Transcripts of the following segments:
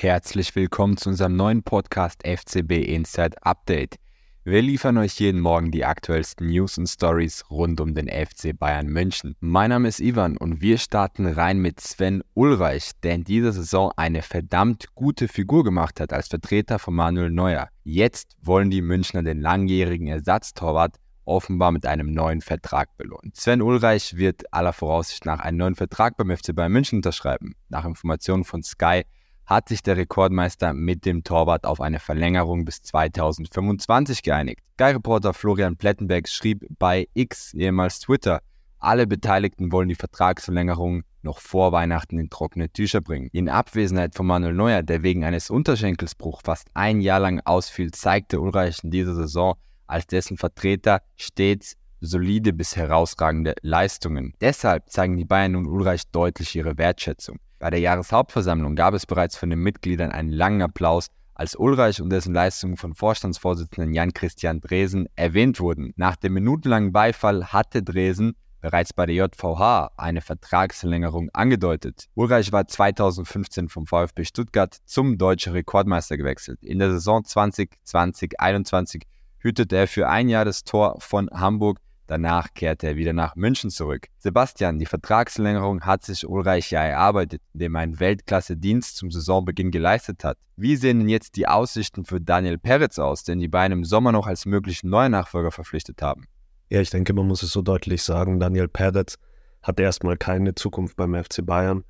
Herzlich willkommen zu unserem neuen Podcast FCB Inside Update. Wir liefern euch jeden Morgen die aktuellsten News und Stories rund um den FC Bayern München. Mein Name ist Ivan und wir starten rein mit Sven Ulreich, der in dieser Saison eine verdammt gute Figur gemacht hat als Vertreter von Manuel Neuer. Jetzt wollen die Münchner den langjährigen Ersatztorwart offenbar mit einem neuen Vertrag belohnt. Sven Ulreich wird aller Voraussicht nach einen neuen Vertrag beim FC Bayern München unterschreiben. Nach Informationen von Sky hat sich der Rekordmeister mit dem Torwart auf eine Verlängerung bis 2025 geeinigt. Sky-Reporter Florian Plettenberg schrieb bei X, ehemals Twitter, alle Beteiligten wollen die Vertragsverlängerung noch vor Weihnachten in trockene Tücher bringen. In Abwesenheit von Manuel Neuer, der wegen eines Unterschenkelsbruchs fast ein Jahr lang ausfiel, zeigte Ulreich in dieser Saison als dessen Vertreter stets solide bis herausragende Leistungen. Deshalb zeigen die Bayern nun Ulreich deutlich ihre Wertschätzung. Bei der Jahreshauptversammlung gab es bereits von den Mitgliedern einen langen Applaus, als Ulreich und dessen Leistungen von Vorstandsvorsitzenden Jan-Christian Dresen erwähnt wurden. Nach dem minutenlangen Beifall hatte Dresen bereits bei der JVH eine Vertragsverlängerung angedeutet. Ulreich war 2015 vom VfB Stuttgart zum deutschen Rekordmeister gewechselt. In der Saison 2020-21 hütete er für ein Jahr das Tor von Hamburg Danach kehrte er wieder nach München zurück. Sebastian, die Vertragsverlängerung hat sich Ulreich ja erarbeitet, indem er einen Weltklasse-Dienst zum Saisonbeginn geleistet hat. Wie sehen denn jetzt die Aussichten für Daniel Peretz aus, den die beiden im Sommer noch als möglichen neuen Nachfolger verpflichtet haben? Ja, ich denke, man muss es so deutlich sagen. Daniel Peretz hat erstmal keine Zukunft beim FC Bayern.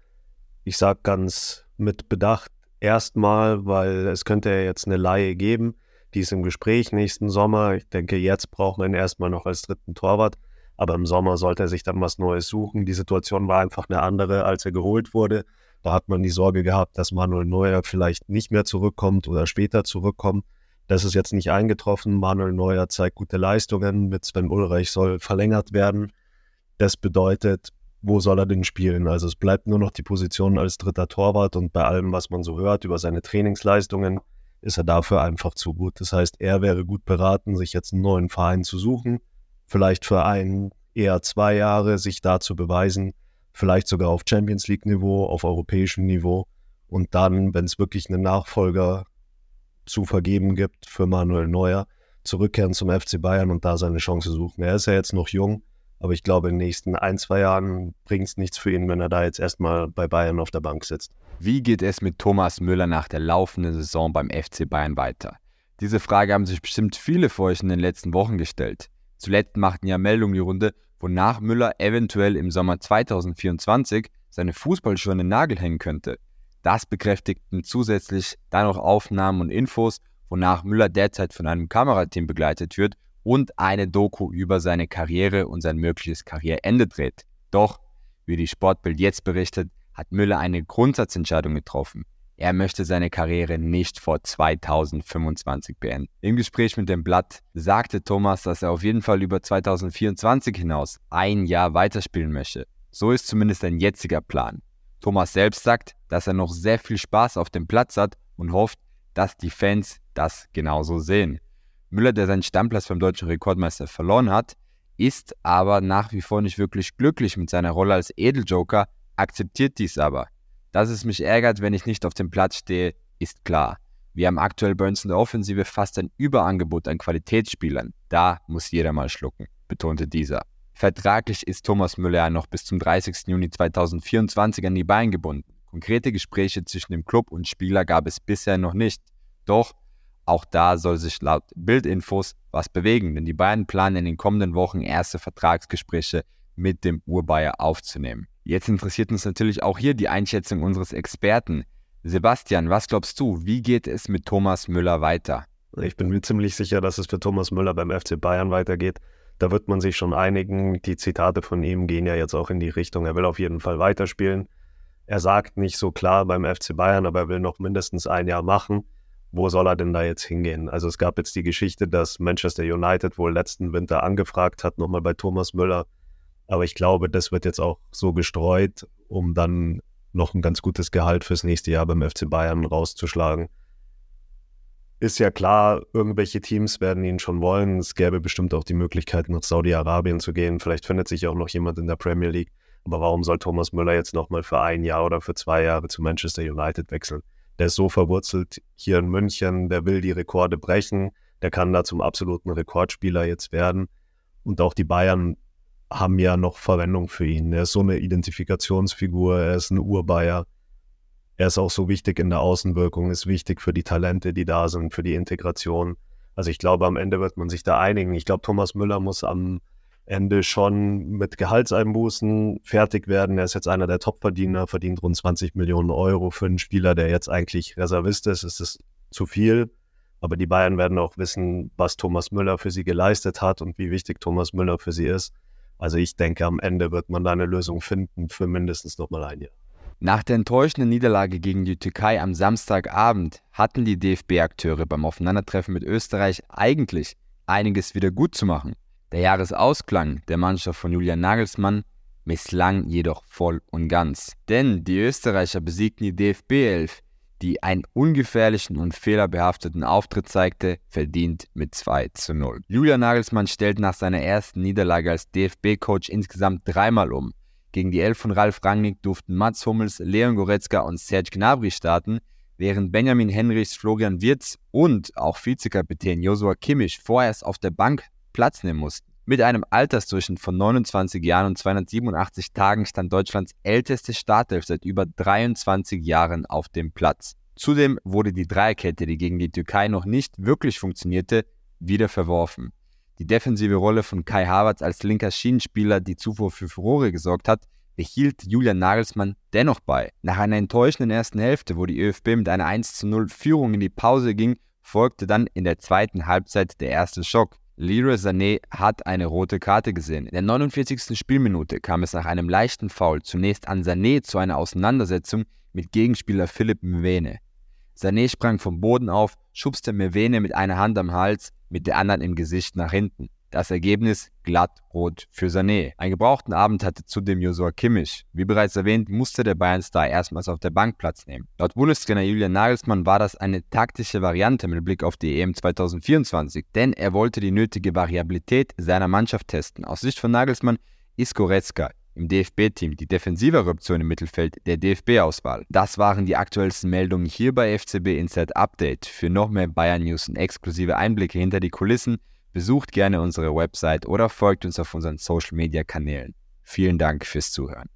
Ich sage ganz mit Bedacht erstmal, weil es könnte ja jetzt eine Laie geben die ist im Gespräch nächsten Sommer. Ich denke, jetzt braucht man ihn erstmal noch als dritten Torwart. Aber im Sommer sollte er sich dann was Neues suchen. Die Situation war einfach eine andere, als er geholt wurde. Da hat man die Sorge gehabt, dass Manuel Neuer vielleicht nicht mehr zurückkommt oder später zurückkommt. Das ist jetzt nicht eingetroffen. Manuel Neuer zeigt gute Leistungen. Mit Sven Ulreich soll verlängert werden. Das bedeutet, wo soll er denn spielen? Also es bleibt nur noch die Position als dritter Torwart und bei allem, was man so hört über seine Trainingsleistungen, ist er dafür einfach zu gut. Das heißt, er wäre gut beraten, sich jetzt einen neuen Verein zu suchen, vielleicht für ein, eher zwei Jahre sich da zu beweisen, vielleicht sogar auf Champions League-Niveau, auf europäischem Niveau und dann, wenn es wirklich einen Nachfolger zu vergeben gibt für Manuel Neuer, zurückkehren zum FC Bayern und da seine Chance suchen. Er ist ja jetzt noch jung, aber ich glaube, in den nächsten ein, zwei Jahren bringt es nichts für ihn, wenn er da jetzt erstmal bei Bayern auf der Bank sitzt. Wie geht es mit Thomas Müller nach der laufenden Saison beim FC Bayern weiter? Diese Frage haben sich bestimmt viele von euch in den letzten Wochen gestellt. Zuletzt machten ja Meldungen die Runde, wonach Müller eventuell im Sommer 2024 seine Fußballschuhe an den Nagel hängen könnte. Das bekräftigten zusätzlich dann noch Aufnahmen und Infos, wonach Müller derzeit von einem Kamerateam begleitet wird und eine Doku über seine Karriere und sein mögliches Karriereende dreht. Doch, wie die Sportbild jetzt berichtet, hat Müller eine Grundsatzentscheidung getroffen. Er möchte seine Karriere nicht vor 2025 beenden. Im Gespräch mit dem Blatt sagte Thomas, dass er auf jeden Fall über 2024 hinaus ein Jahr weiterspielen möchte. So ist zumindest sein jetziger Plan. Thomas selbst sagt, dass er noch sehr viel Spaß auf dem Platz hat und hofft, dass die Fans das genauso sehen. Müller, der seinen Stammplatz beim deutschen Rekordmeister verloren hat, ist aber nach wie vor nicht wirklich glücklich mit seiner Rolle als Edeljoker, akzeptiert dies aber. Dass es mich ärgert, wenn ich nicht auf dem Platz stehe, ist klar. Wir haben aktuell bei uns in der Offensive fast ein Überangebot an Qualitätsspielern. Da muss jeder mal schlucken, betonte dieser. Vertraglich ist Thomas Müller noch bis zum 30. Juni 2024 an die Beine gebunden. Konkrete Gespräche zwischen dem Club und Spieler gab es bisher noch nicht. Doch auch da soll sich laut Bildinfos was bewegen, denn die beiden planen in den kommenden Wochen erste Vertragsgespräche mit dem Urbayer aufzunehmen. Jetzt interessiert uns natürlich auch hier die Einschätzung unseres Experten. Sebastian, was glaubst du, wie geht es mit Thomas Müller weiter? Ich bin mir ziemlich sicher, dass es für Thomas Müller beim FC Bayern weitergeht. Da wird man sich schon einigen. Die Zitate von ihm gehen ja jetzt auch in die Richtung, er will auf jeden Fall weiterspielen. Er sagt nicht so klar beim FC Bayern, aber er will noch mindestens ein Jahr machen wo soll er denn da jetzt hingehen? Also es gab jetzt die Geschichte, dass Manchester United wohl letzten Winter angefragt hat, nochmal bei Thomas Müller. Aber ich glaube, das wird jetzt auch so gestreut, um dann noch ein ganz gutes Gehalt fürs nächste Jahr beim FC Bayern rauszuschlagen. Ist ja klar, irgendwelche Teams werden ihn schon wollen. Es gäbe bestimmt auch die Möglichkeit, nach Saudi-Arabien zu gehen. Vielleicht findet sich auch noch jemand in der Premier League. Aber warum soll Thomas Müller jetzt nochmal für ein Jahr oder für zwei Jahre zu Manchester United wechseln? Der ist so verwurzelt hier in München, der will die Rekorde brechen, der kann da zum absoluten Rekordspieler jetzt werden. Und auch die Bayern haben ja noch Verwendung für ihn. Er ist so eine Identifikationsfigur, er ist ein Urbayer. Er ist auch so wichtig in der Außenwirkung, ist wichtig für die Talente, die da sind, für die Integration. Also ich glaube, am Ende wird man sich da einigen. Ich glaube, Thomas Müller muss am Ende schon mit Gehaltseinbußen fertig werden. Er ist jetzt einer der Topverdiener, verdient rund 20 Millionen Euro für einen Spieler, der jetzt eigentlich Reservist ist. Ist es zu viel? Aber die Bayern werden auch wissen, was Thomas Müller für sie geleistet hat und wie wichtig Thomas Müller für sie ist. Also ich denke, am Ende wird man da eine Lösung finden für mindestens noch mal ein Jahr. Nach der enttäuschenden Niederlage gegen die Türkei am Samstagabend hatten die DFB-Akteure beim Aufeinandertreffen mit Österreich eigentlich einiges wieder gut zu machen. Der Jahresausklang der Mannschaft von Julian Nagelsmann misslang jedoch voll und ganz. Denn die Österreicher besiegten die DFB 11 die einen ungefährlichen und fehlerbehafteten Auftritt zeigte, verdient mit 2 zu 0. Julian Nagelsmann stellt nach seiner ersten Niederlage als DFB-Coach insgesamt dreimal um. Gegen die Elf von Ralf Rangnick durften Mats Hummels, Leon Goretzka und Serge Gnabry starten, während Benjamin Henrichs, Florian Wirtz und auch Vizekapitän Josua Kimmich vorerst auf der Bank Platz nehmen mussten. Mit einem Altersdurchschnitt von 29 Jahren und 287 Tagen stand Deutschlands älteste Startelf seit über 23 Jahren auf dem Platz. Zudem wurde die Dreierkette, die gegen die Türkei noch nicht wirklich funktionierte, wieder verworfen. Die defensive Rolle von Kai Havertz als linker Schienenspieler, die zuvor für Furore gesorgt hat, behielt Julian Nagelsmann dennoch bei. Nach einer enttäuschenden ersten Hälfte, wo die ÖFB mit einer 1 0 Führung in die Pause ging, folgte dann in der zweiten Halbzeit der erste Schock. Leroy Sané hat eine rote Karte gesehen. In der 49. Spielminute kam es nach einem leichten Foul zunächst an Sané zu einer Auseinandersetzung mit Gegenspieler Philipp Mwene. Sané sprang vom Boden auf, schubste Mwene mit einer Hand am Hals, mit der anderen im Gesicht nach hinten. Das Ergebnis glatt rot für Sané. Einen gebrauchten Abend hatte zudem Josua Kimmich. Wie bereits erwähnt, musste der Bayern-Star erstmals auf der Bank Platz nehmen. Laut Bundestrainer Julian Nagelsmann war das eine taktische Variante mit Blick auf die EM 2024, denn er wollte die nötige Variabilität seiner Mannschaft testen. Aus Sicht von Nagelsmann ist Goretzka im DFB-Team die defensivere Option im Mittelfeld der DFB-Auswahl. Das waren die aktuellsten Meldungen hier bei FCB Inside Update. Für noch mehr Bayern News und exklusive Einblicke hinter die Kulissen Besucht gerne unsere Website oder folgt uns auf unseren Social Media Kanälen. Vielen Dank fürs Zuhören.